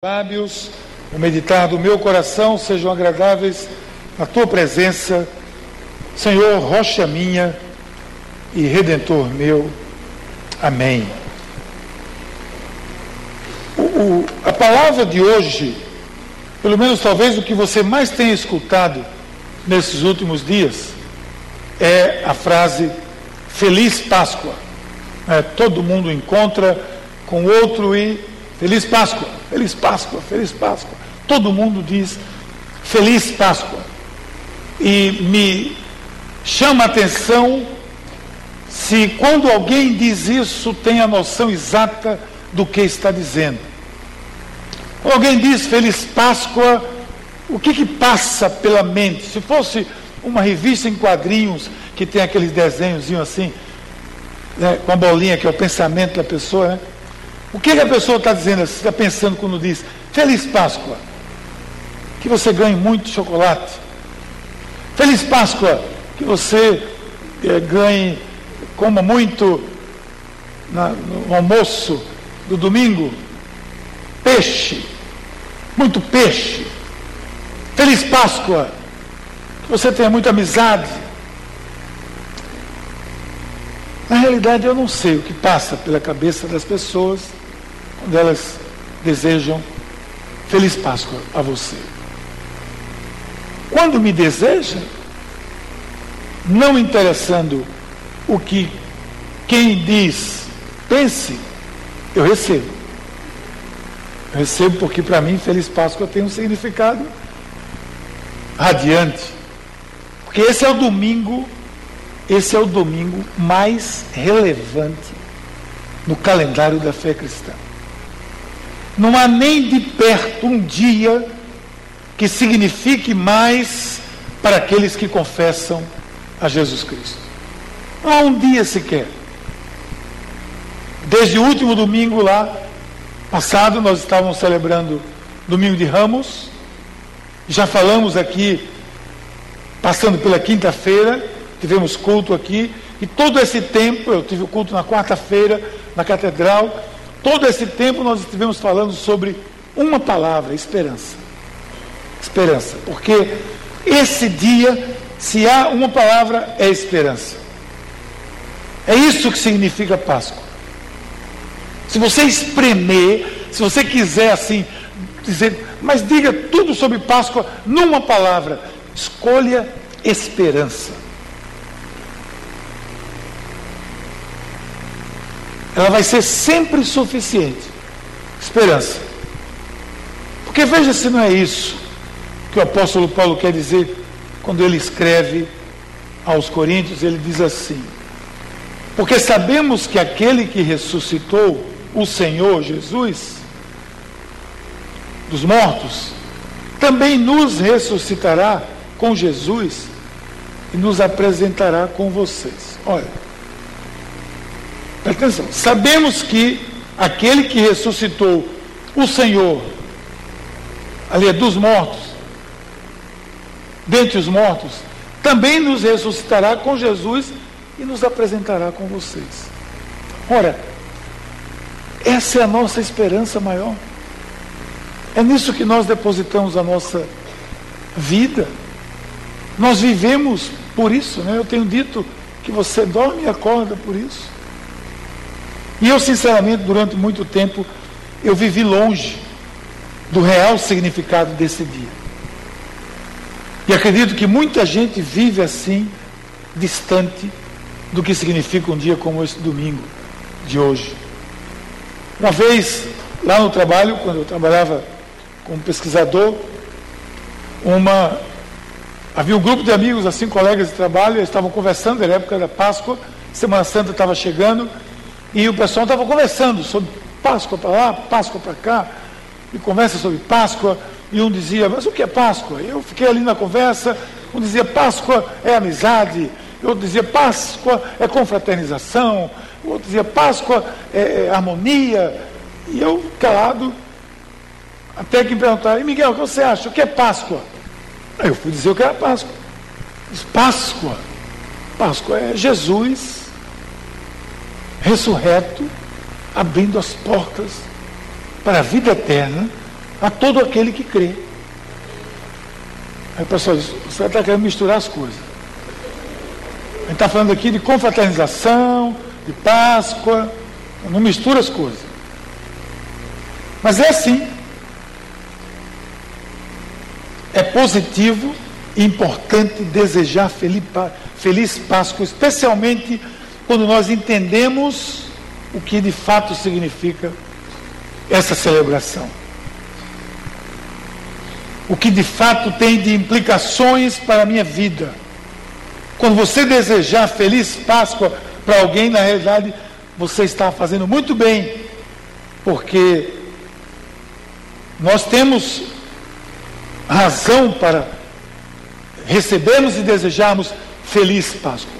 lábios, o meditar do meu coração sejam agradáveis na tua presença, Senhor, rocha minha e redentor meu. Amém. O, o, a palavra de hoje, pelo menos talvez o que você mais tenha escutado nesses últimos dias, é a frase Feliz Páscoa. É, todo mundo encontra com outro e Feliz Páscoa. Feliz Páscoa, Feliz Páscoa. Todo mundo diz Feliz Páscoa. E me chama a atenção se quando alguém diz isso tem a noção exata do que está dizendo. Quando alguém diz Feliz Páscoa, o que, que passa pela mente? Se fosse uma revista em quadrinhos que tem aqueles desenhos assim, né, com a bolinha que é o pensamento da pessoa, né? O que, que a pessoa está dizendo, está pensando quando diz Feliz Páscoa? Que você ganhe muito chocolate. Feliz Páscoa, que você é, ganhe, coma muito na, no almoço do domingo, peixe, muito peixe. Feliz Páscoa, que você tenha muita amizade. Na realidade, eu não sei o que passa pela cabeça das pessoas quando elas desejam Feliz Páscoa a você. Quando me deseja, não interessando o que quem diz pense, eu recebo. Eu recebo porque para mim Feliz Páscoa tem um significado radiante. Porque esse é o domingo, esse é o domingo mais relevante no calendário da fé cristã. Não há nem de perto um dia que signifique mais para aqueles que confessam a Jesus Cristo. Não há um dia sequer. Desde o último domingo lá, passado, nós estávamos celebrando Domingo de Ramos. Já falamos aqui, passando pela quinta-feira, tivemos culto aqui. E todo esse tempo, eu tive o culto na quarta-feira, na catedral, Todo esse tempo nós estivemos falando sobre uma palavra, esperança. Esperança, porque esse dia, se há uma palavra, é esperança. É isso que significa Páscoa. Se você espremer, se você quiser assim dizer, mas diga tudo sobre Páscoa numa palavra, escolha esperança. Ela vai ser sempre suficiente. Esperança. Porque veja se não é isso que o apóstolo Paulo quer dizer quando ele escreve aos Coríntios, ele diz assim: Porque sabemos que aquele que ressuscitou o Senhor Jesus dos mortos, também nos ressuscitará com Jesus e nos apresentará com vocês. Olha, Atenção, sabemos que aquele que ressuscitou o Senhor, ali é dos mortos, dentre os mortos, também nos ressuscitará com Jesus e nos apresentará com vocês. Ora, essa é a nossa esperança maior. É nisso que nós depositamos a nossa vida. Nós vivemos por isso, né? Eu tenho dito que você dorme e acorda por isso. E eu, sinceramente, durante muito tempo, eu vivi longe do real significado desse dia. E acredito que muita gente vive assim, distante do que significa um dia como esse domingo de hoje. Uma vez, lá no trabalho, quando eu trabalhava como pesquisador, uma havia um grupo de amigos, assim, colegas de trabalho, eles estavam conversando, era época da Páscoa, Semana Santa estava chegando, e o pessoal estava conversando sobre Páscoa para lá, Páscoa para cá, e conversa sobre Páscoa, e um dizia, mas o que é Páscoa? Eu fiquei ali na conversa, um dizia, Páscoa é amizade, outro dizia, Páscoa é confraternização, outro dizia, Páscoa é, é harmonia, e eu calado, até que me perguntaram, e Miguel, o que você acha? O que é Páscoa? Aí eu fui dizer o que era Páscoa. Diz, Páscoa. Páscoa é Jesus ressurreto, abrindo as portas para a vida eterna a todo aquele que crê. Aí o pessoal diz, você está querendo misturar as coisas. A gente está falando aqui de confraternização, de Páscoa, não mistura as coisas. Mas é assim. É positivo e importante desejar feliz Páscoa, especialmente quando nós entendemos o que de fato significa essa celebração. O que de fato tem de implicações para a minha vida. Quando você desejar feliz Páscoa para alguém, na realidade, você está fazendo muito bem, porque nós temos razão para recebermos e desejarmos feliz Páscoa.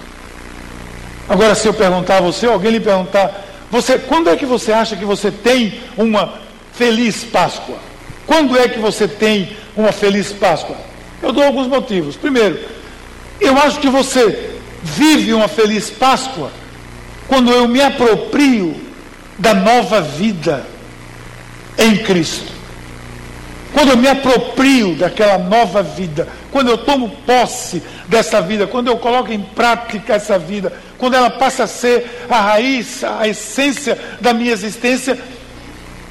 Agora, se eu perguntar a você, alguém lhe perguntar, você, quando é que você acha que você tem uma feliz Páscoa? Quando é que você tem uma feliz Páscoa? Eu dou alguns motivos. Primeiro, eu acho que você vive uma feliz Páscoa quando eu me aproprio da nova vida em Cristo. Quando eu me aproprio daquela nova vida, quando eu tomo posse dessa vida, quando eu coloco em prática essa vida, quando ela passa a ser a raiz, a essência da minha existência,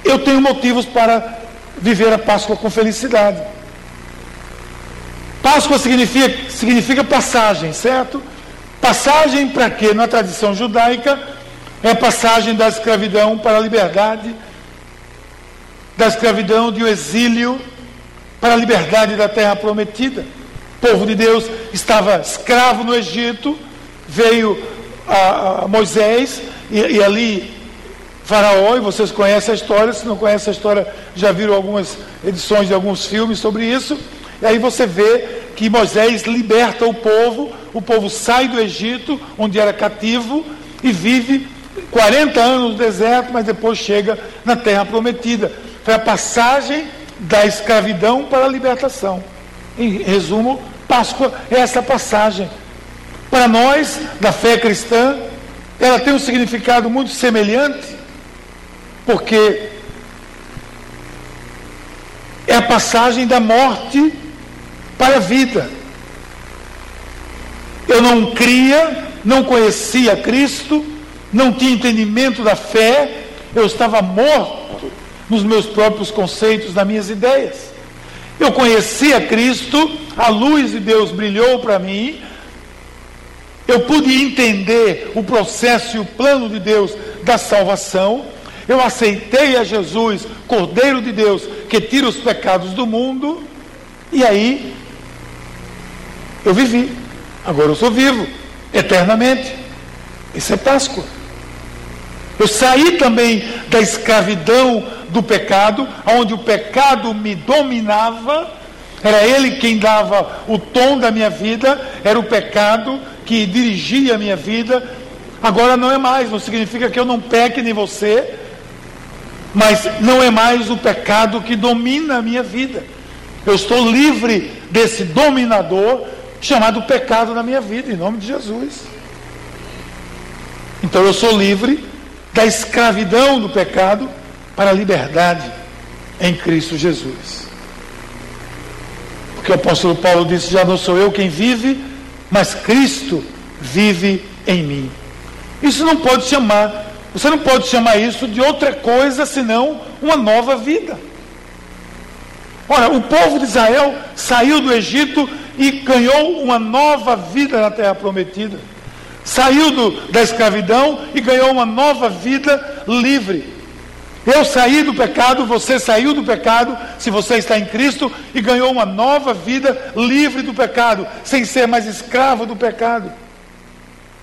eu tenho motivos para viver a Páscoa com felicidade. Páscoa significa, significa passagem, certo? Passagem para quê? Na tradição judaica, é passagem da escravidão para a liberdade, da escravidão de um exílio para a liberdade da terra prometida. O povo de Deus estava escravo no Egito, veio a, a Moisés e, e, ali Faraó, e vocês conhecem a história, se não conhecem a história, já viram algumas edições de alguns filmes sobre isso. E aí você vê que Moisés liberta o povo, o povo sai do Egito, onde era cativo, e vive 40 anos no deserto, mas depois chega na terra prometida. Foi a passagem da escravidão para a libertação. Em resumo, Páscoa é essa passagem. Para nós, da fé cristã, ela tem um significado muito semelhante, porque é a passagem da morte para a vida. Eu não cria, não conhecia Cristo, não tinha entendimento da fé, eu estava morto nos meus próprios conceitos, nas minhas ideias. Eu conhecia Cristo, a luz de Deus brilhou para mim, eu pude entender o processo e o plano de Deus da salvação, eu aceitei a Jesus, Cordeiro de Deus, que tira os pecados do mundo, e aí eu vivi. Agora eu sou vivo, eternamente. Isso é Páscoa. Eu saí também da escravidão do pecado, onde o pecado me dominava, era ele quem dava o tom da minha vida, era o pecado que dirigia a minha vida. Agora não é mais, não significa que eu não peque nem você, mas não é mais o pecado que domina a minha vida. Eu estou livre desse dominador chamado pecado na minha vida, em nome de Jesus. Então eu sou livre da escravidão do pecado para a liberdade em Cristo Jesus. Porque o apóstolo Paulo disse: Já não sou eu quem vive, mas Cristo vive em mim. Isso não pode chamar, você não pode chamar isso de outra coisa senão uma nova vida. Ora, o povo de Israel saiu do Egito e ganhou uma nova vida na terra prometida. Saiu do, da escravidão e ganhou uma nova vida livre. Eu saí do pecado, você saiu do pecado, se você está em Cristo, e ganhou uma nova vida livre do pecado, sem ser mais escravo do pecado.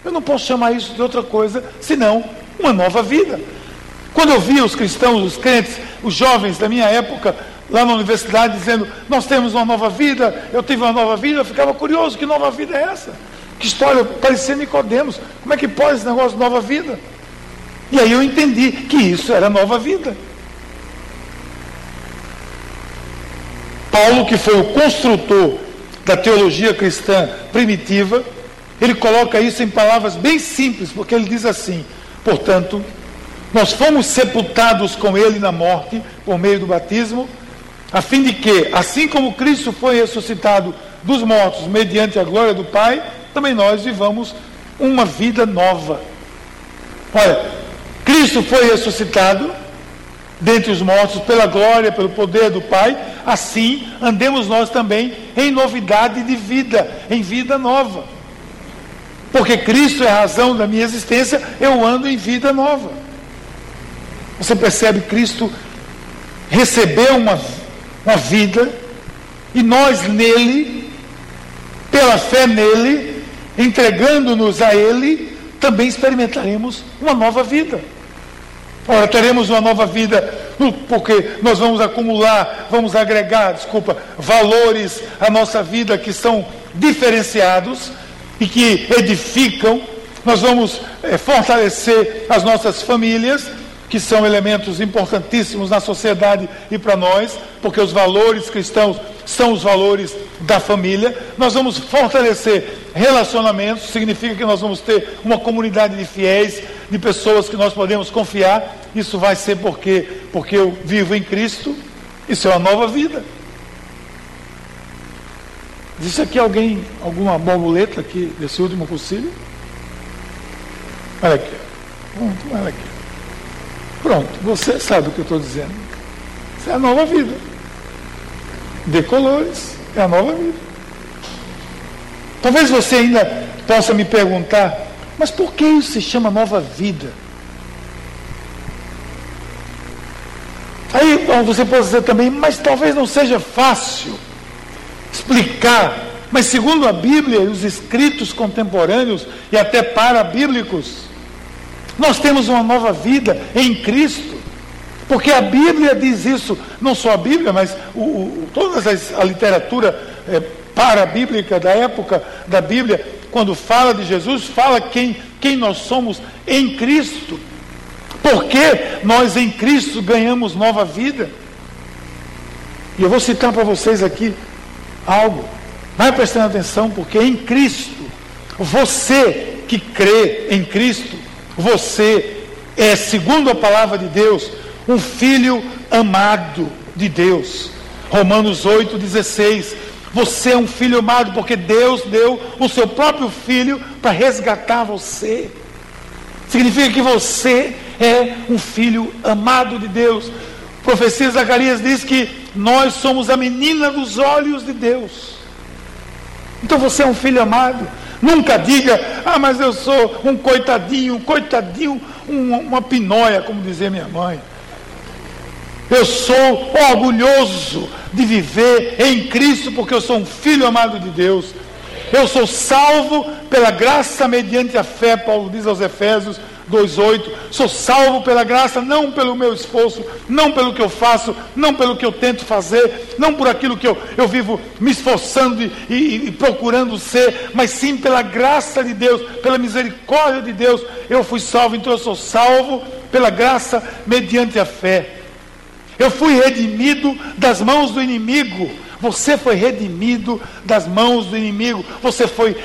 Eu não posso chamar isso de outra coisa senão uma nova vida. Quando eu via os cristãos, os crentes, os jovens da minha época, lá na universidade dizendo: Nós temos uma nova vida, eu tive uma nova vida. Eu ficava curioso: que nova vida é essa? Que história? Parecia Nicodemos. Como é que pode esse negócio de nova vida? E aí eu entendi que isso era nova vida. Paulo, que foi o construtor da teologia cristã primitiva, ele coloca isso em palavras bem simples, porque ele diz assim: portanto, nós fomos sepultados com ele na morte por meio do batismo a fim de que, assim como Cristo foi ressuscitado dos mortos mediante a glória do Pai, também nós vivamos uma vida nova. Olha, Cristo foi ressuscitado dentre os mortos pela glória, pelo poder do Pai, assim andemos nós também em novidade de vida, em vida nova. Porque Cristo é a razão da minha existência, eu ando em vida nova. Você percebe, Cristo recebeu uma, uma vida e nós nele, pela fé nele, entregando-nos a ele, também experimentaremos uma nova vida. Ora, teremos uma nova vida, porque nós vamos acumular, vamos agregar, desculpa, valores à nossa vida que são diferenciados e que edificam. Nós vamos é, fortalecer as nossas famílias, que são elementos importantíssimos na sociedade e para nós, porque os valores cristãos são os valores da família. Nós vamos fortalecer relacionamentos, significa que nós vamos ter uma comunidade de fiéis, de pessoas que nós podemos confiar. Isso vai ser porque porque eu vivo em Cristo. Isso é uma nova vida. Disse aqui alguém alguma borboleta aqui desse último concílio? Olha aqui. Pronto, olha aqui. Pronto, você sabe o que eu estou dizendo. Isso é a nova vida de colores. É a nova vida. Talvez você ainda possa me perguntar, mas por que isso se chama nova vida? Aí você pode dizer também, mas talvez não seja fácil explicar. Mas segundo a Bíblia e os escritos contemporâneos e até para-bíblicos, nós temos uma nova vida em Cristo. Porque a Bíblia diz isso, não só a Bíblia, mas o, o, toda a literatura é, para-bíblica da época da Bíblia, quando fala de Jesus, fala quem, quem nós somos em Cristo. Porque nós em Cristo ganhamos nova vida. E eu vou citar para vocês aqui algo. Vai prestando atenção, porque em Cristo, você que crê em Cristo, você é, segundo a palavra de Deus, um filho amado de Deus. Romanos 8,16. Você é um filho amado porque Deus deu o seu próprio filho para resgatar você. Significa que você é um filho amado de Deus. profecia Zacarias diz que nós somos a menina dos olhos de Deus. Então você é um filho amado. Nunca diga, ah, mas eu sou um coitadinho, um coitadinho, um, uma pinóia, como dizia minha mãe. Eu sou orgulhoso de viver em Cristo, porque eu sou um filho amado de Deus. Eu sou salvo pela graça mediante a fé, Paulo diz aos Efésios 2,8. Sou salvo pela graça, não pelo meu esforço, não pelo que eu faço, não pelo que eu tento fazer, não por aquilo que eu, eu vivo me esforçando e, e, e procurando ser, mas sim pela graça de Deus, pela misericórdia de Deus. Eu fui salvo, então eu sou salvo pela graça mediante a fé. Eu fui redimido das mãos do inimigo. Você foi redimido das mãos do inimigo. Você foi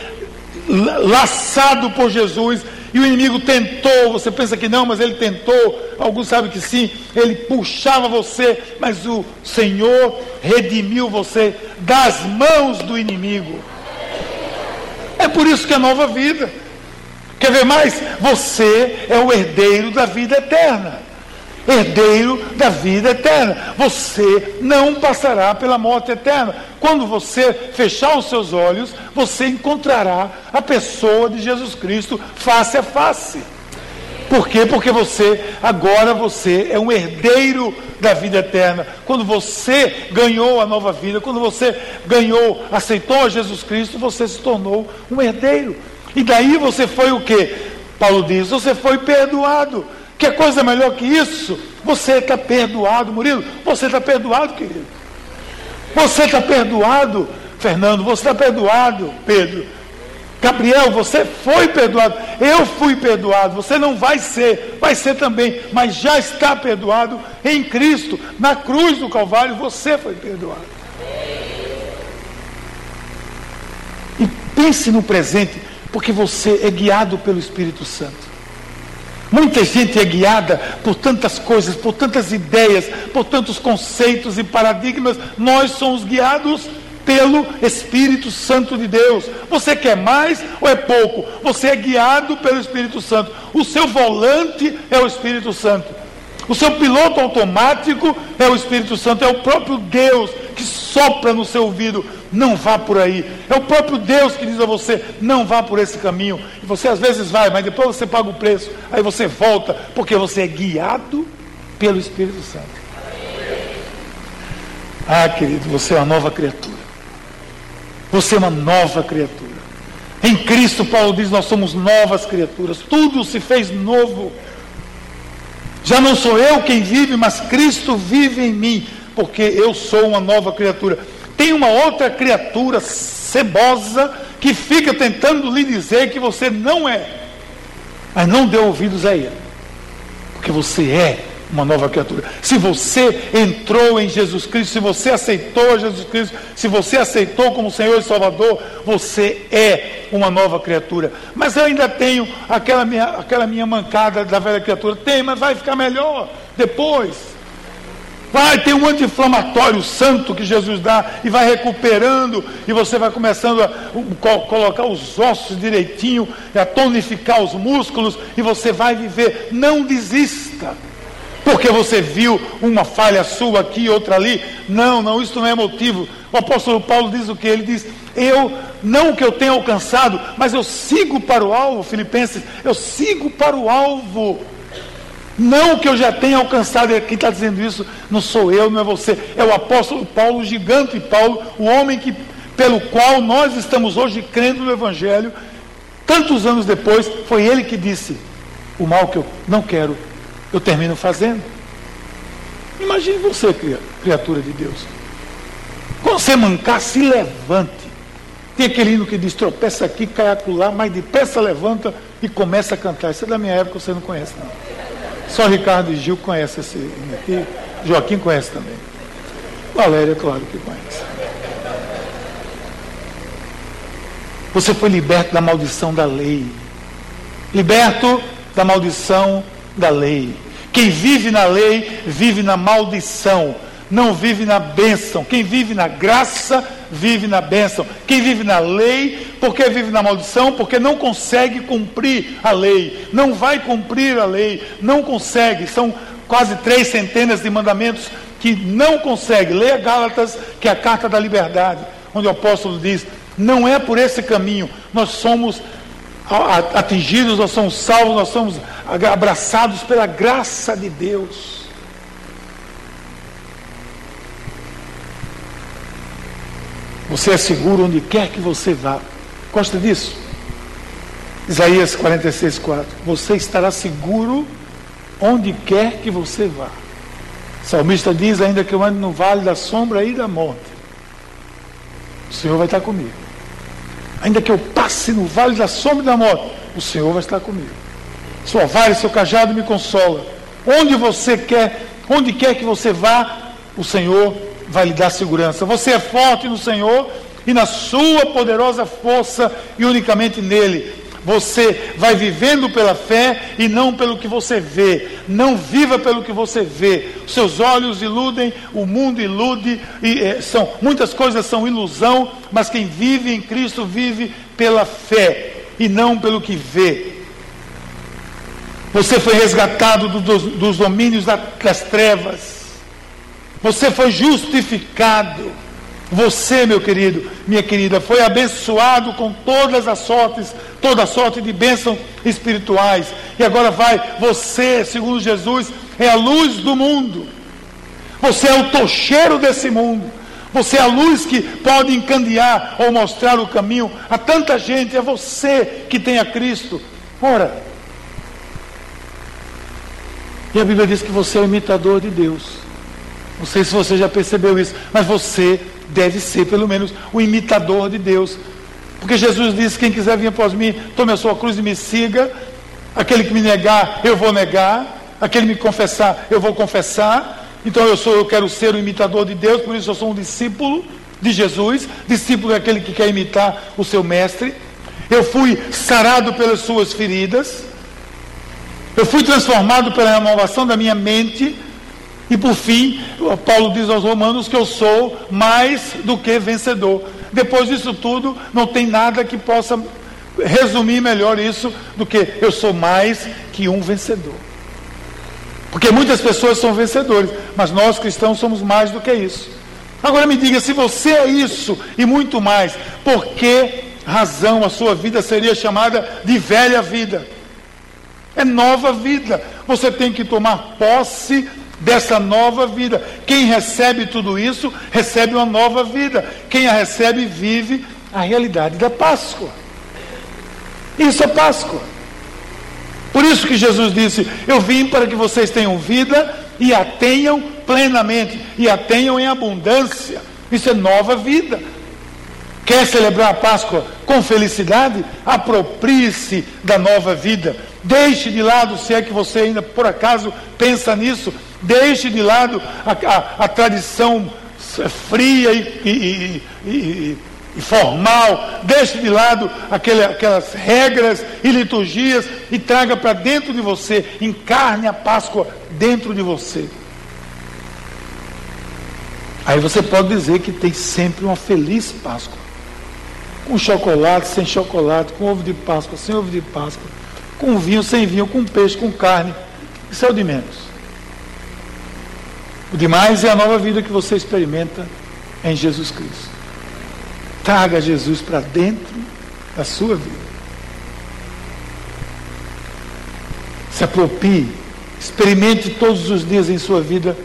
laçado por Jesus. E o inimigo tentou, você pensa que não, mas ele tentou, alguns sabem que sim, ele puxava você, mas o Senhor redimiu você das mãos do inimigo. É por isso que é nova vida. Quer ver mais? Você é o herdeiro da vida eterna herdeiro da vida eterna. Você não passará pela morte eterna. Quando você fechar os seus olhos, você encontrará a pessoa de Jesus Cristo face a face. Por quê? Porque você, agora você é um herdeiro da vida eterna. Quando você ganhou a nova vida, quando você ganhou, aceitou a Jesus Cristo, você se tornou um herdeiro. E daí você foi o que? Paulo diz: você foi perdoado. Que coisa melhor que isso? Você está perdoado, Murilo. Você está perdoado, querido. Você está perdoado, Fernando. Você está perdoado, Pedro. Gabriel, você foi perdoado. Eu fui perdoado. Você não vai ser, vai ser também, mas já está perdoado em Cristo. Na cruz do Calvário, você foi perdoado. E pense no presente, porque você é guiado pelo Espírito Santo. Muita gente é guiada por tantas coisas, por tantas ideias, por tantos conceitos e paradigmas. Nós somos guiados pelo Espírito Santo de Deus. Você quer mais ou é pouco? Você é guiado pelo Espírito Santo. O seu volante é o Espírito Santo. O seu piloto automático é o Espírito Santo, é o próprio Deus que sopra no seu ouvido, não vá por aí. É o próprio Deus que diz a você, não vá por esse caminho. E você às vezes vai, mas depois você paga o preço, aí você volta, porque você é guiado pelo Espírito Santo. Ah, querido, você é uma nova criatura. Você é uma nova criatura. Em Cristo, Paulo diz: nós somos novas criaturas. Tudo se fez novo. Já não sou eu quem vive, mas Cristo vive em mim, porque eu sou uma nova criatura. Tem uma outra criatura cebosa que fica tentando lhe dizer que você não é, mas não dê ouvidos a ele, porque você é uma nova criatura. Se você entrou em Jesus Cristo, se você aceitou Jesus Cristo, se você aceitou como Senhor e Salvador, você é uma nova criatura. Mas eu ainda tenho aquela minha, aquela minha mancada da velha criatura. Tem, mas vai ficar melhor depois. Vai ter um anti-inflamatório santo que Jesus dá e vai recuperando, e você vai começando a colocar os ossos direitinho, a tonificar os músculos, e você vai viver. Não desista porque você viu uma falha sua aqui, outra ali. Não, não, isso não é motivo. O apóstolo Paulo diz o que? Ele diz: Eu, não que eu tenha alcançado, mas eu sigo para o alvo, Filipenses, eu sigo para o alvo. Não que eu já tenha alcançado, quem está dizendo isso não sou eu, não é você, é o apóstolo Paulo, o gigante Paulo, o homem que, pelo qual nós estamos hoje crendo no Evangelho. Tantos anos depois, foi ele que disse: O mal que eu não quero, eu termino fazendo. Imagine você, criatura de Deus. Quando você mancar, se levante. Tem aquele hino que diz: tropeça aqui, cai acolá, mas depressa levanta e começa a cantar. Isso é da minha época, você não conhece, não. Só Ricardo e Gil conhecem esse aqui. Joaquim conhece também. Valéria, claro que conhece. Você foi liberto da maldição da lei. Liberto da maldição da lei. Quem vive na lei, vive na maldição, não vive na bênção. Quem vive na graça, vive na bênção. Quem vive na lei, porque vive na maldição? Porque não consegue cumprir a lei, não vai cumprir a lei, não consegue. São quase três centenas de mandamentos que não consegue. Leia Gálatas, que é a carta da liberdade, onde o apóstolo diz: não é por esse caminho, nós somos atingidos, nós somos salvos, nós somos abraçados pela graça de Deus. Você é seguro onde quer que você vá. Gosta disso? Isaías 46, 4. Você estará seguro onde quer que você vá. O salmista diz: ainda que eu ande no vale da sombra e da morte, o Senhor vai estar comigo. Ainda que eu passe no vale da sombra e da morte, o Senhor vai estar comigo. Sua vara e seu cajado me consola. Onde você quer, onde quer que você vá, o Senhor vai lhe dar segurança. Você é forte no Senhor e na sua poderosa força e unicamente nele. Você vai vivendo pela fé e não pelo que você vê. Não viva pelo que você vê. Seus olhos iludem, o mundo ilude, e é, são muitas coisas são ilusão, mas quem vive em Cristo vive pela fé e não pelo que vê. Você foi resgatado do, dos, dos, domínios das trevas. Você foi justificado. Você, meu querido, minha querida, foi abençoado com todas as sortes, toda sorte de bênçãos espirituais. E agora vai, você, segundo Jesus, é a luz do mundo. Você é o tocheiro desse mundo. Você é a luz que pode encandear ou mostrar o caminho a tanta gente. É você que tem a Cristo. Ora, e a Bíblia diz que você é o imitador de Deus. Não sei se você já percebeu isso, mas você deve ser, pelo menos, o imitador de Deus. Porque Jesus disse: Quem quiser vir após mim, tome a sua cruz e me siga. Aquele que me negar, eu vou negar. Aquele que me confessar, eu vou confessar. Então eu sou, eu quero ser o imitador de Deus, por isso eu sou um discípulo de Jesus. Discípulo é aquele que quer imitar o seu mestre. Eu fui sarado pelas suas feridas. Eu fui transformado pela renovação da minha mente. E por fim, Paulo diz aos Romanos que eu sou mais do que vencedor. Depois disso tudo, não tem nada que possa resumir melhor isso do que eu sou mais que um vencedor. Porque muitas pessoas são vencedores, mas nós cristãos somos mais do que isso. Agora me diga, se você é isso e muito mais, por que razão a sua vida seria chamada de velha vida? É nova vida. Você tem que tomar posse dessa nova vida. Quem recebe tudo isso, recebe uma nova vida. Quem a recebe, vive a realidade da Páscoa. Isso é Páscoa. Por isso que Jesus disse: Eu vim para que vocês tenham vida e a tenham plenamente, e a tenham em abundância. Isso é nova vida. Quer celebrar a Páscoa com felicidade? Aproprie-se da nova vida. Deixe de lado, se é que você ainda por acaso pensa nisso, deixe de lado a, a, a tradição fria e, e, e, e formal, deixe de lado aquele, aquelas regras e liturgias e traga para dentro de você, encarne a Páscoa dentro de você. Aí você pode dizer que tem sempre uma feliz Páscoa. Com chocolate, sem chocolate, com ovo de Páscoa, sem ovo de Páscoa, com vinho, sem vinho, com peixe, com carne. Isso é o de menos. O demais é a nova vida que você experimenta em Jesus Cristo. Traga Jesus para dentro da sua vida. Se aproprie, experimente todos os dias em sua vida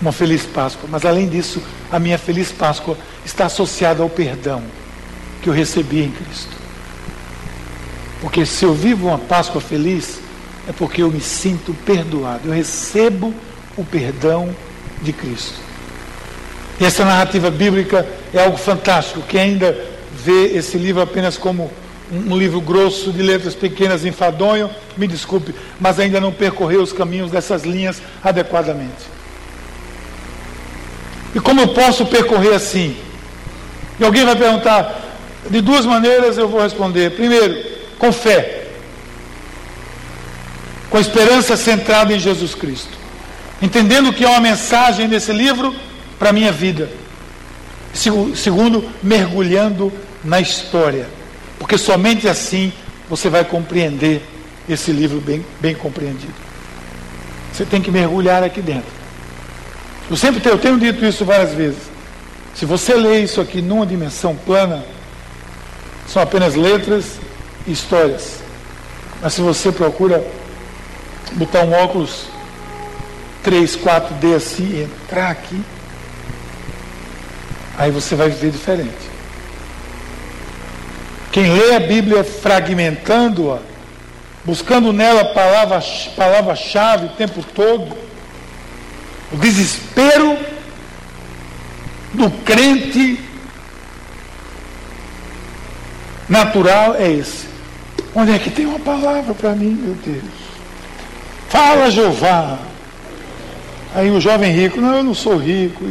uma feliz Páscoa. Mas além disso, a minha feliz Páscoa está associada ao perdão que eu recebi em Cristo. Porque se eu vivo uma Páscoa feliz, é porque eu me sinto perdoado. Eu recebo o perdão de Cristo. E essa narrativa bíblica é algo fantástico. Quem ainda vê esse livro apenas como um, livro grosso de letras pequenas, enfadonho, me desculpe, mas ainda não percorreu os caminhos dessas linhas adequadamente. E como eu posso percorrer assim? E alguém vai perguntar, de duas maneiras eu vou responder. Primeiro, com fé, com esperança centrada em Jesus Cristo, entendendo que há uma mensagem nesse livro para a minha vida. Segundo, mergulhando na história, porque somente assim você vai compreender esse livro bem, bem compreendido. Você tem que mergulhar aqui dentro. Eu sempre tenho, eu tenho dito isso várias vezes. Se você lê isso aqui numa dimensão plana, são apenas letras e histórias. Mas se você procura botar um óculos 3, 4D assim e entrar aqui, aí você vai viver diferente. Quem lê a Bíblia fragmentando-a, buscando nela palavra-chave palavra o tempo todo, o desespero do crente natural é esse. Onde é que tem uma palavra para mim, meu Deus? Fala, Jeová. Aí o jovem rico, não, eu não sou rico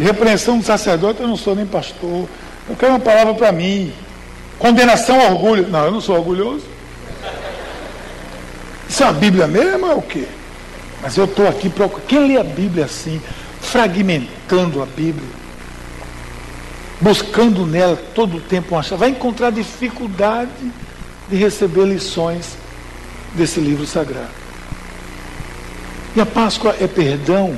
repreensão do sacerdote, eu não sou nem pastor. Eu quero uma palavra para mim. Condenação ao orgulho. Não, eu não sou orgulhoso. Isso é a Bíblia mesmo? É o quê? Mas eu estou aqui procurando. Quem lê a Bíblia assim, fragmentando a Bíblia, buscando nela todo o tempo uma chave, vai encontrar dificuldade de receber lições desse livro sagrado. E a Páscoa é perdão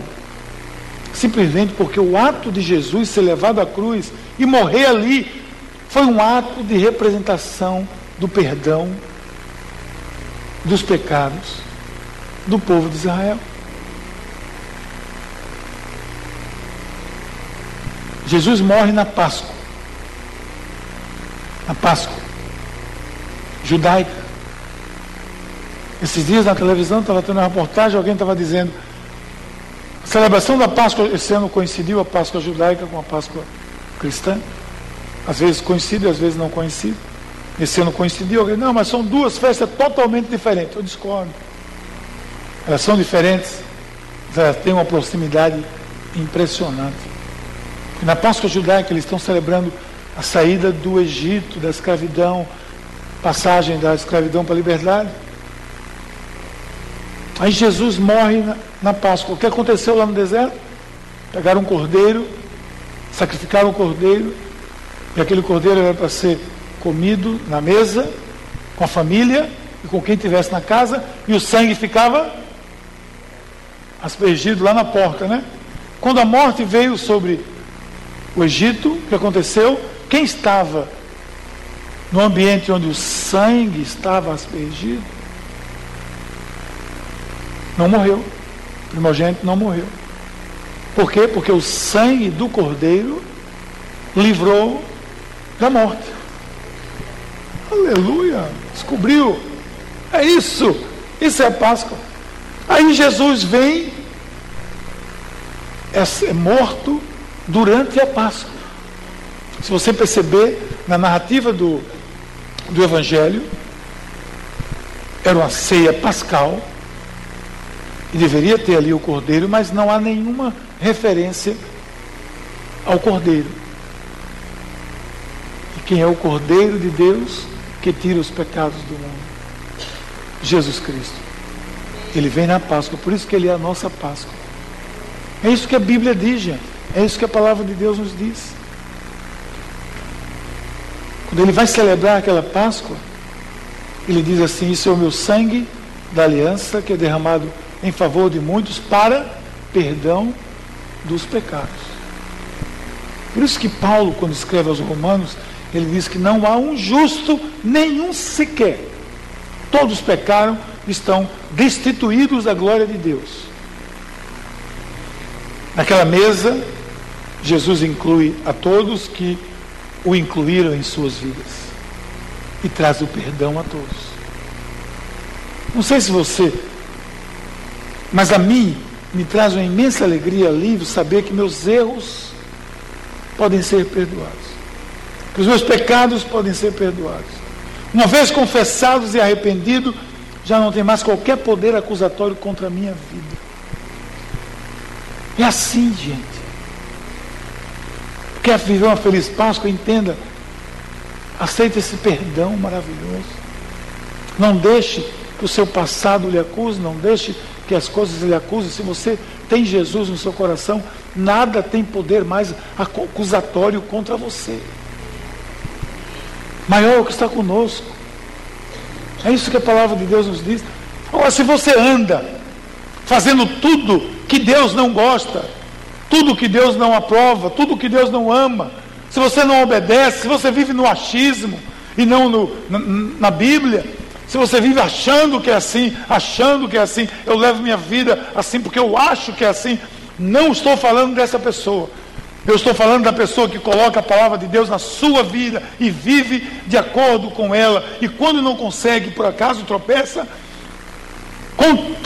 simplesmente porque o ato de Jesus ser levado à cruz e morrer ali foi um ato de representação do perdão dos pecados do povo de Israel. Jesus morre na Páscoa. Na Páscoa judaica. Esses dias na televisão estava tendo uma reportagem, alguém estava dizendo a celebração da Páscoa, esse ano coincidiu a Páscoa judaica com a Páscoa cristã. Às vezes coincide, às vezes não coincide. Esse ano coincidiu, alguém, não, mas são duas festas totalmente diferentes. Eu discordo. Elas são diferentes, mas elas têm uma proximidade impressionante. E na Páscoa judaica eles estão celebrando a saída do Egito, da escravidão, passagem da escravidão para a liberdade. Aí Jesus morre na, na Páscoa. O que aconteceu lá no deserto? Pegaram um cordeiro, sacrificaram o cordeiro, e aquele cordeiro era para ser comido na mesa, com a família e com quem estivesse na casa, e o sangue ficava aspergido lá na porta, né? Quando a morte veio sobre o Egito, o que aconteceu? Quem estava no ambiente onde o sangue estava aspergido? Não morreu. O primogênito não morreu. Por quê? Porque o sangue do cordeiro livrou da morte. Aleluia! Descobriu. É isso. Isso é a Páscoa. Aí Jesus vem, é, é morto durante a Páscoa. Se você perceber na narrativa do, do Evangelho, era uma ceia pascal, e deveria ter ali o cordeiro, mas não há nenhuma referência ao cordeiro. E quem é o cordeiro de Deus que tira os pecados do mundo? Jesus Cristo. Ele vem na Páscoa, por isso que ele é a nossa Páscoa. É isso que a Bíblia diz, gente. É isso que a palavra de Deus nos diz. Quando ele vai celebrar aquela Páscoa, ele diz assim: Isso é o meu sangue da aliança que é derramado em favor de muitos para perdão dos pecados. Por isso que Paulo, quando escreve aos Romanos, ele diz que não há um justo, nenhum sequer. Todos pecaram, estão destituídos da glória de Deus. Naquela mesa, Jesus inclui a todos que o incluíram em suas vidas e traz o perdão a todos. Não sei se você, mas a mim me traz uma imensa alegria, alívio, saber que meus erros podem ser perdoados, que os meus pecados podem ser perdoados. Uma vez confessados e arrependidos, já não tem mais qualquer poder acusatório contra a minha vida. É assim, gente. Quer viver uma feliz Páscoa? Entenda. Aceite esse perdão maravilhoso. Não deixe que o seu passado lhe acuse, não deixe que as coisas lhe acusem. Se você tem Jesus no seu coração, nada tem poder mais acusatório contra você. Maior é o que está conosco. É isso que a palavra de Deus nos diz. Agora, se você anda fazendo tudo que Deus não gosta, tudo que Deus não aprova, tudo que Deus não ama, se você não obedece, se você vive no achismo e não no, na, na Bíblia, se você vive achando que é assim, achando que é assim, eu levo minha vida assim porque eu acho que é assim, não estou falando dessa pessoa. Eu estou falando da pessoa que coloca a palavra de Deus na sua vida e vive de acordo com ela. E quando não consegue, por acaso tropeça,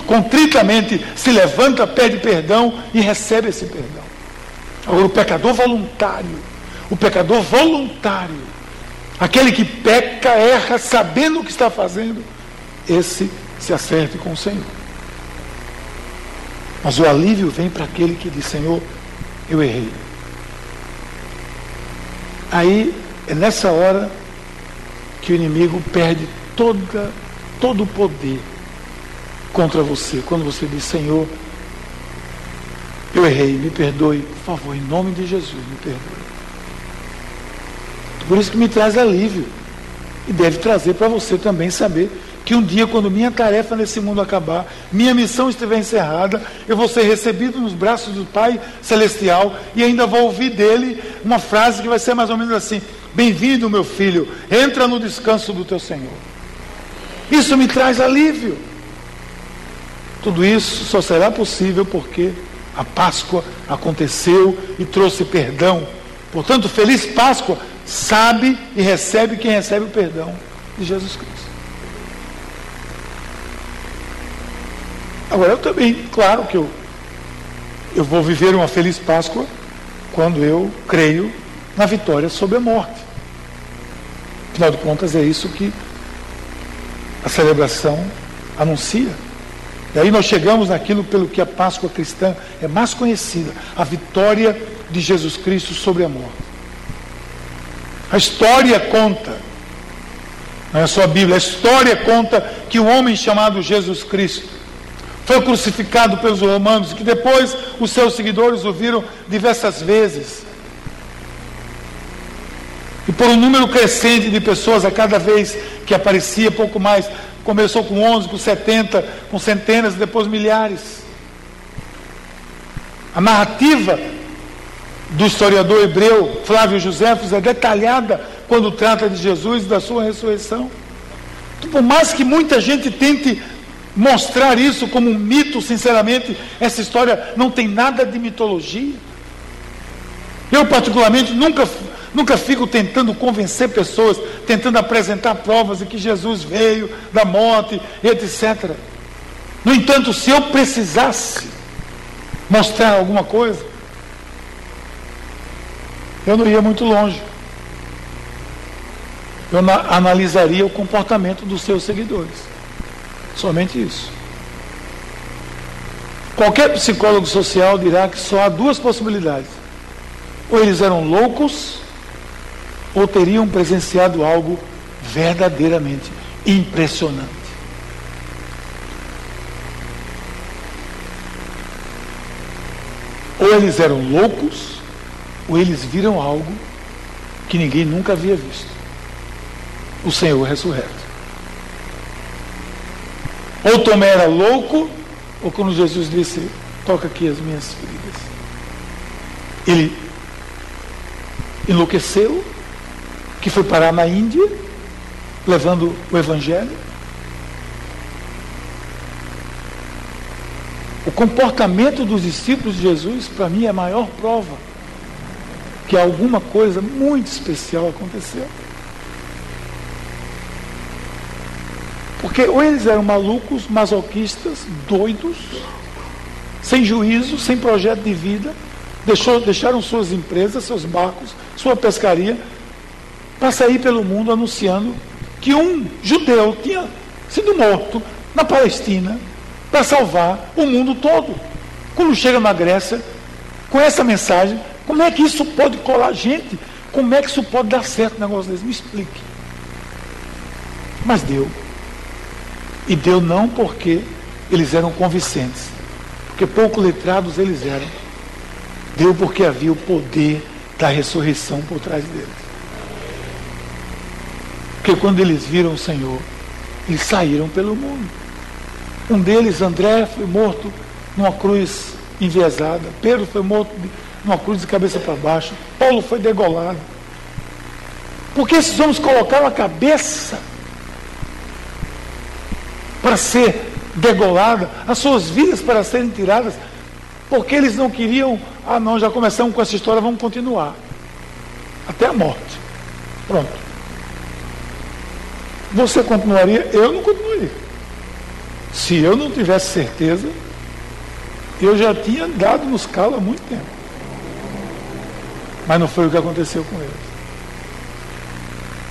contritamente se levanta, pede perdão e recebe esse perdão. Agora, o pecador voluntário, o pecador voluntário, Aquele que peca, erra, sabendo o que está fazendo, esse se acerte com o Senhor. Mas o alívio vem para aquele que diz: Senhor, eu errei. Aí é nessa hora que o inimigo perde toda, todo o poder contra você. Quando você diz: Senhor, eu errei, me perdoe, por favor, em nome de Jesus, me perdoe. Por isso que me traz alívio. E deve trazer para você também saber que um dia, quando minha tarefa nesse mundo acabar, minha missão estiver encerrada, eu vou ser recebido nos braços do Pai Celestial e ainda vou ouvir dele uma frase que vai ser mais ou menos assim: Bem-vindo, meu filho, entra no descanso do teu Senhor. Isso me traz alívio. Tudo isso só será possível porque a Páscoa aconteceu e trouxe perdão. Portanto, feliz Páscoa sabe e recebe quem recebe o perdão de Jesus Cristo. Agora, eu também, claro que eu, eu vou viver uma feliz Páscoa quando eu creio na vitória sobre a morte. Afinal de contas, é isso que a celebração anuncia. E aí nós chegamos naquilo pelo que a Páscoa cristã é mais conhecida, a vitória de Jesus Cristo sobre a morte. A história conta, não é só a Bíblia, a história conta que um homem chamado Jesus Cristo foi crucificado pelos romanos, que depois os seus seguidores o viram diversas vezes. E por um número crescente de pessoas a cada vez que aparecia, pouco mais, começou com 11, com 70, com centenas, depois milhares. A narrativa do historiador hebreu Flávio Josefos é detalhada quando trata de Jesus e da sua ressurreição. Por mais que muita gente tente mostrar isso como um mito, sinceramente, essa história não tem nada de mitologia. Eu, particularmente, nunca, nunca fico tentando convencer pessoas, tentando apresentar provas de que Jesus veio da morte, etc. No entanto, se eu precisasse mostrar alguma coisa, eu não ia muito longe. Eu analisaria o comportamento dos seus seguidores. Somente isso. Qualquer psicólogo social dirá que só há duas possibilidades. Ou eles eram loucos, ou teriam presenciado algo verdadeiramente impressionante. Ou eles eram loucos, ou eles viram algo que ninguém nunca havia visto. O Senhor ressurreto. Ou Tomé era louco, ou quando Jesus disse, toca aqui as minhas feridas. Ele enlouqueceu, que foi parar na Índia, levando o Evangelho. O comportamento dos discípulos de Jesus, para mim, é a maior prova que alguma coisa muito especial aconteceu. Porque ou eles eram malucos, masoquistas, doidos, sem juízo, sem projeto de vida, deixou, deixaram suas empresas, seus barcos, sua pescaria, para sair pelo mundo anunciando que um judeu tinha sido morto na Palestina para salvar o mundo todo. Quando chega na Grécia, com essa mensagem, como é que isso pode colar gente? Como é que isso pode dar certo um negócio desse? Me explique. Mas deu. E deu não porque eles eram convincentes, porque pouco letrados eles eram. Deu porque havia o poder da ressurreição por trás deles. Porque quando eles viram o Senhor, eles saíram pelo mundo. Um deles, André, foi morto numa cruz enviesada. Pedro foi morto numa cruz de cabeça para baixo. Paulo foi degolado. Porque esses homens colocaram a cabeça para ser degolada, as suas vidas para serem tiradas, porque eles não queriam, ah não, já começamos com essa história, vamos continuar. Até a morte. Pronto. Você continuaria? Eu não continuaria. Se eu não tivesse certeza, eu já tinha andado nos calos há muito tempo. Mas não foi o que aconteceu com eles.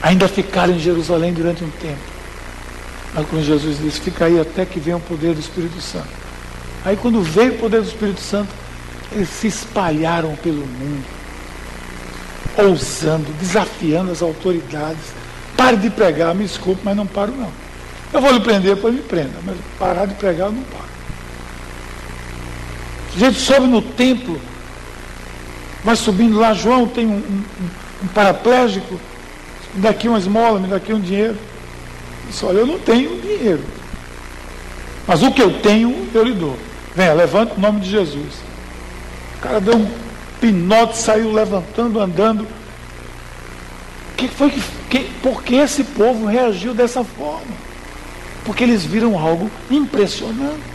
Ainda ficaram em Jerusalém durante um tempo. Mas quando Jesus disse, fica aí até que venha o poder do Espírito Santo. Aí quando veio o poder do Espírito Santo, eles se espalharam pelo mundo, ousando, desafiando as autoridades. Pare de pregar, me desculpe, mas não paro não. Eu vou lhe prender, depois me prenda, mas parar de pregar eu não paro. A gente sobe no templo, vai subindo lá, João tem um, um, um paraplégico, me dá aqui uma esmola, me dá aqui um dinheiro. Disse, olha, eu não tenho dinheiro. Mas o que eu tenho, eu lhe dou. Venha, levanta o nome de Jesus. O cara deu um pinote, saiu levantando, andando. Que foi que, que, por que esse povo reagiu dessa forma? Porque eles viram algo impressionante.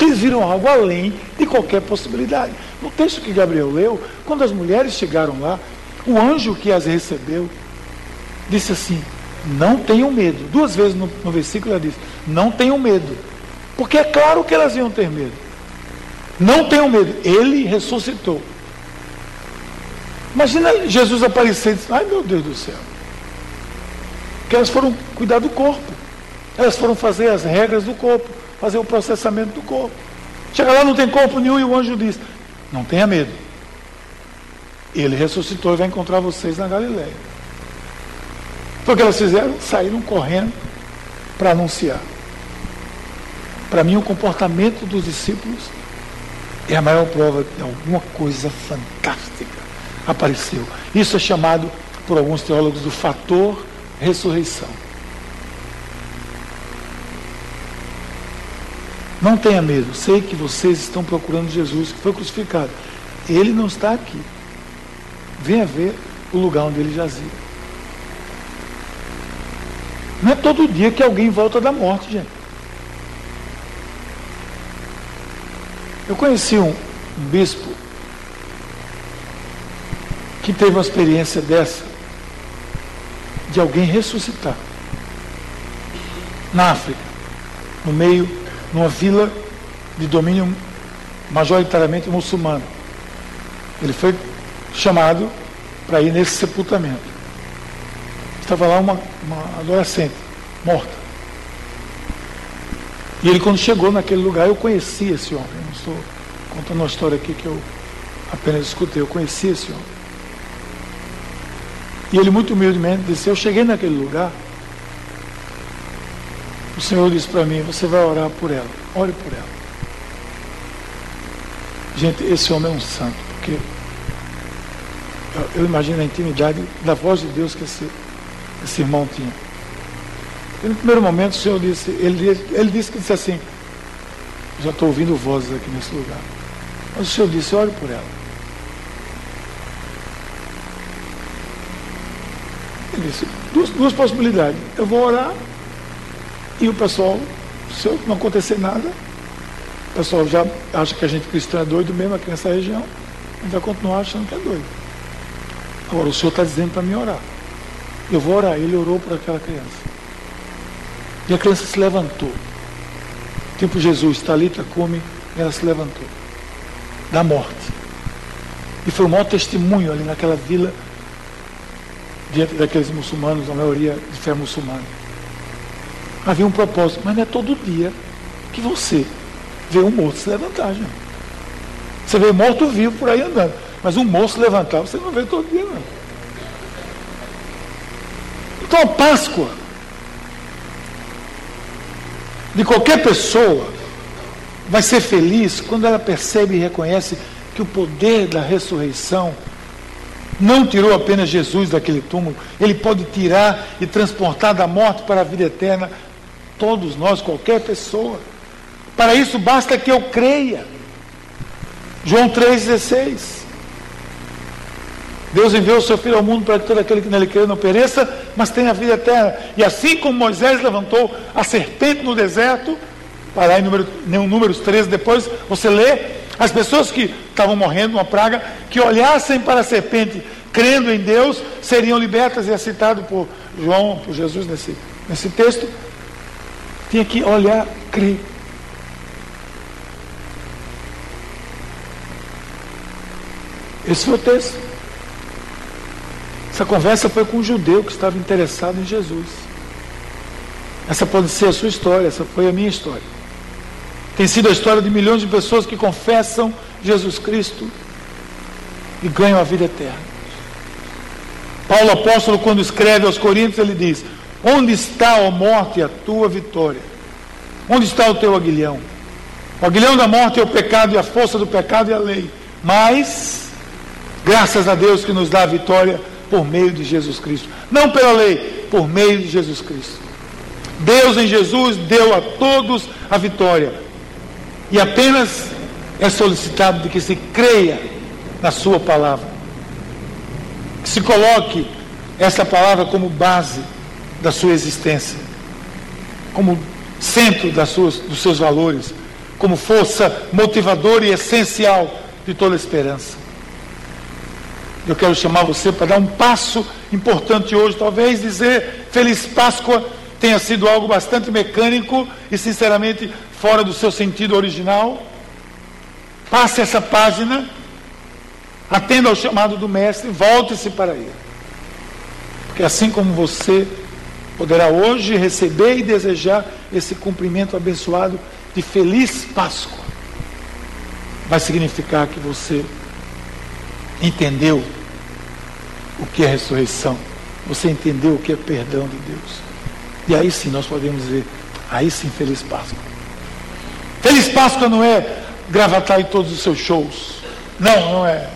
Eles viram algo além de qualquer possibilidade. No texto que Gabriel leu, quando as mulheres chegaram lá, o anjo que as recebeu disse assim: não tenham medo. Duas vezes no, no versículo ela diz: Não tenham medo. Porque é claro que elas iam ter medo. Não tenham medo. Ele ressuscitou. Imagina Jesus aparecer dizer: Ai meu Deus do céu. Que elas foram cuidar do corpo. Elas foram fazer as regras do corpo, fazer o processamento do corpo. Chega lá, não tem corpo nenhum, e o anjo diz: Não tenha medo. Ele ressuscitou e vai encontrar vocês na Galileia. Foi o que elas fizeram? Saíram correndo para anunciar. Para mim, o comportamento dos discípulos é a maior prova de alguma coisa fantástica apareceu. Isso é chamado por alguns teólogos do fator ressurreição. Não tenha medo, sei que vocês estão procurando Jesus que foi crucificado. Ele não está aqui. Venha ver o lugar onde ele jazia. Não é todo dia que alguém volta da morte, gente. Eu conheci um, bispo que teve uma experiência dessa, de alguém ressuscitar. Na África, no meio, numa vila de domínio majoritariamente muçulmano. Ele foi chamado para ir nesse sepultamento. Estava lá uma, uma adolescente, morta. E ele, quando chegou naquele lugar, eu conheci esse homem. Eu não estou contando uma história aqui que eu apenas escutei. Eu conheci esse homem. E ele, muito humildemente, disse: Eu cheguei naquele lugar. O Senhor disse para mim: Você vai orar por ela. Ore por ela. Gente, esse homem é um santo, porque eu, eu imagino a intimidade da voz de Deus que esse esse irmão tinha. E no primeiro momento o Senhor disse, ele, ele disse que disse assim, já estou ouvindo vozes aqui nesse lugar. Mas o Senhor disse, ore por ela. Ele disse, duas, duas possibilidades. Eu vou orar e o pessoal, se não acontecer nada, o pessoal já acha que a gente cristão é doido mesmo aqui nessa região, gente vai continuar achando que é doido. Agora o Senhor está dizendo para mim orar. Eu vou orar. Ele orou por aquela criança. E a criança se levantou. Tipo Jesus, Talita come, ela se levantou. Da morte. E foi um maior testemunho ali naquela vila, diante daqueles muçulmanos, a maioria de fé muçulmana. Havia um propósito, mas não é todo dia que você vê um morto se levantar. Você vê morto vivo por aí andando. Mas um morto se levantar, você não vê todo dia, não. Então a Páscoa de qualquer pessoa vai ser feliz quando ela percebe e reconhece que o poder da ressurreição não tirou apenas Jesus daquele túmulo, ele pode tirar e transportar da morte para a vida eterna todos nós, qualquer pessoa. Para isso basta que eu creia. João 3,16. Deus enviou o seu Filho ao mundo para que todo aquele que nele crê não pereça, mas tenha vida eterna. E assim como Moisés levantou a serpente no deserto, para em número, em números 13 depois, você lê, as pessoas que estavam morrendo uma praga, que olhassem para a serpente, crendo em Deus, seriam libertas, e é citado por João, por Jesus nesse, nesse texto, tinha que olhar, crer. Esse foi o texto. Essa conversa foi com um judeu que estava interessado em Jesus. Essa pode ser a sua história, essa foi a minha história. Tem sido a história de milhões de pessoas que confessam Jesus Cristo e ganham a vida eterna. Paulo apóstolo, quando escreve aos Coríntios, ele diz: Onde está, ó morte, a tua vitória? Onde está o teu aguilhão? O aguilhão da morte é o pecado e a força do pecado é a lei. Mas, graças a Deus que nos dá a vitória por meio de Jesus Cristo. Não pela lei, por meio de Jesus Cristo. Deus em Jesus deu a todos a vitória. E apenas é solicitado de que se creia na Sua palavra. Que se coloque essa palavra como base da sua existência, como centro das suas, dos seus valores, como força motivadora e essencial de toda esperança. Eu quero chamar você para dar um passo importante hoje. Talvez dizer Feliz Páscoa tenha sido algo bastante mecânico e, sinceramente, fora do seu sentido original. Passe essa página, atenda ao chamado do Mestre, volte-se para ele. Porque assim como você poderá hoje receber e desejar esse cumprimento abençoado de Feliz Páscoa, vai significar que você entendeu o que é ressurreição, você entendeu o que é perdão de Deus. E aí sim nós podemos dizer, aí sim, feliz Páscoa. Páscoa não é gravatar em todos os seus shows. Não, não é.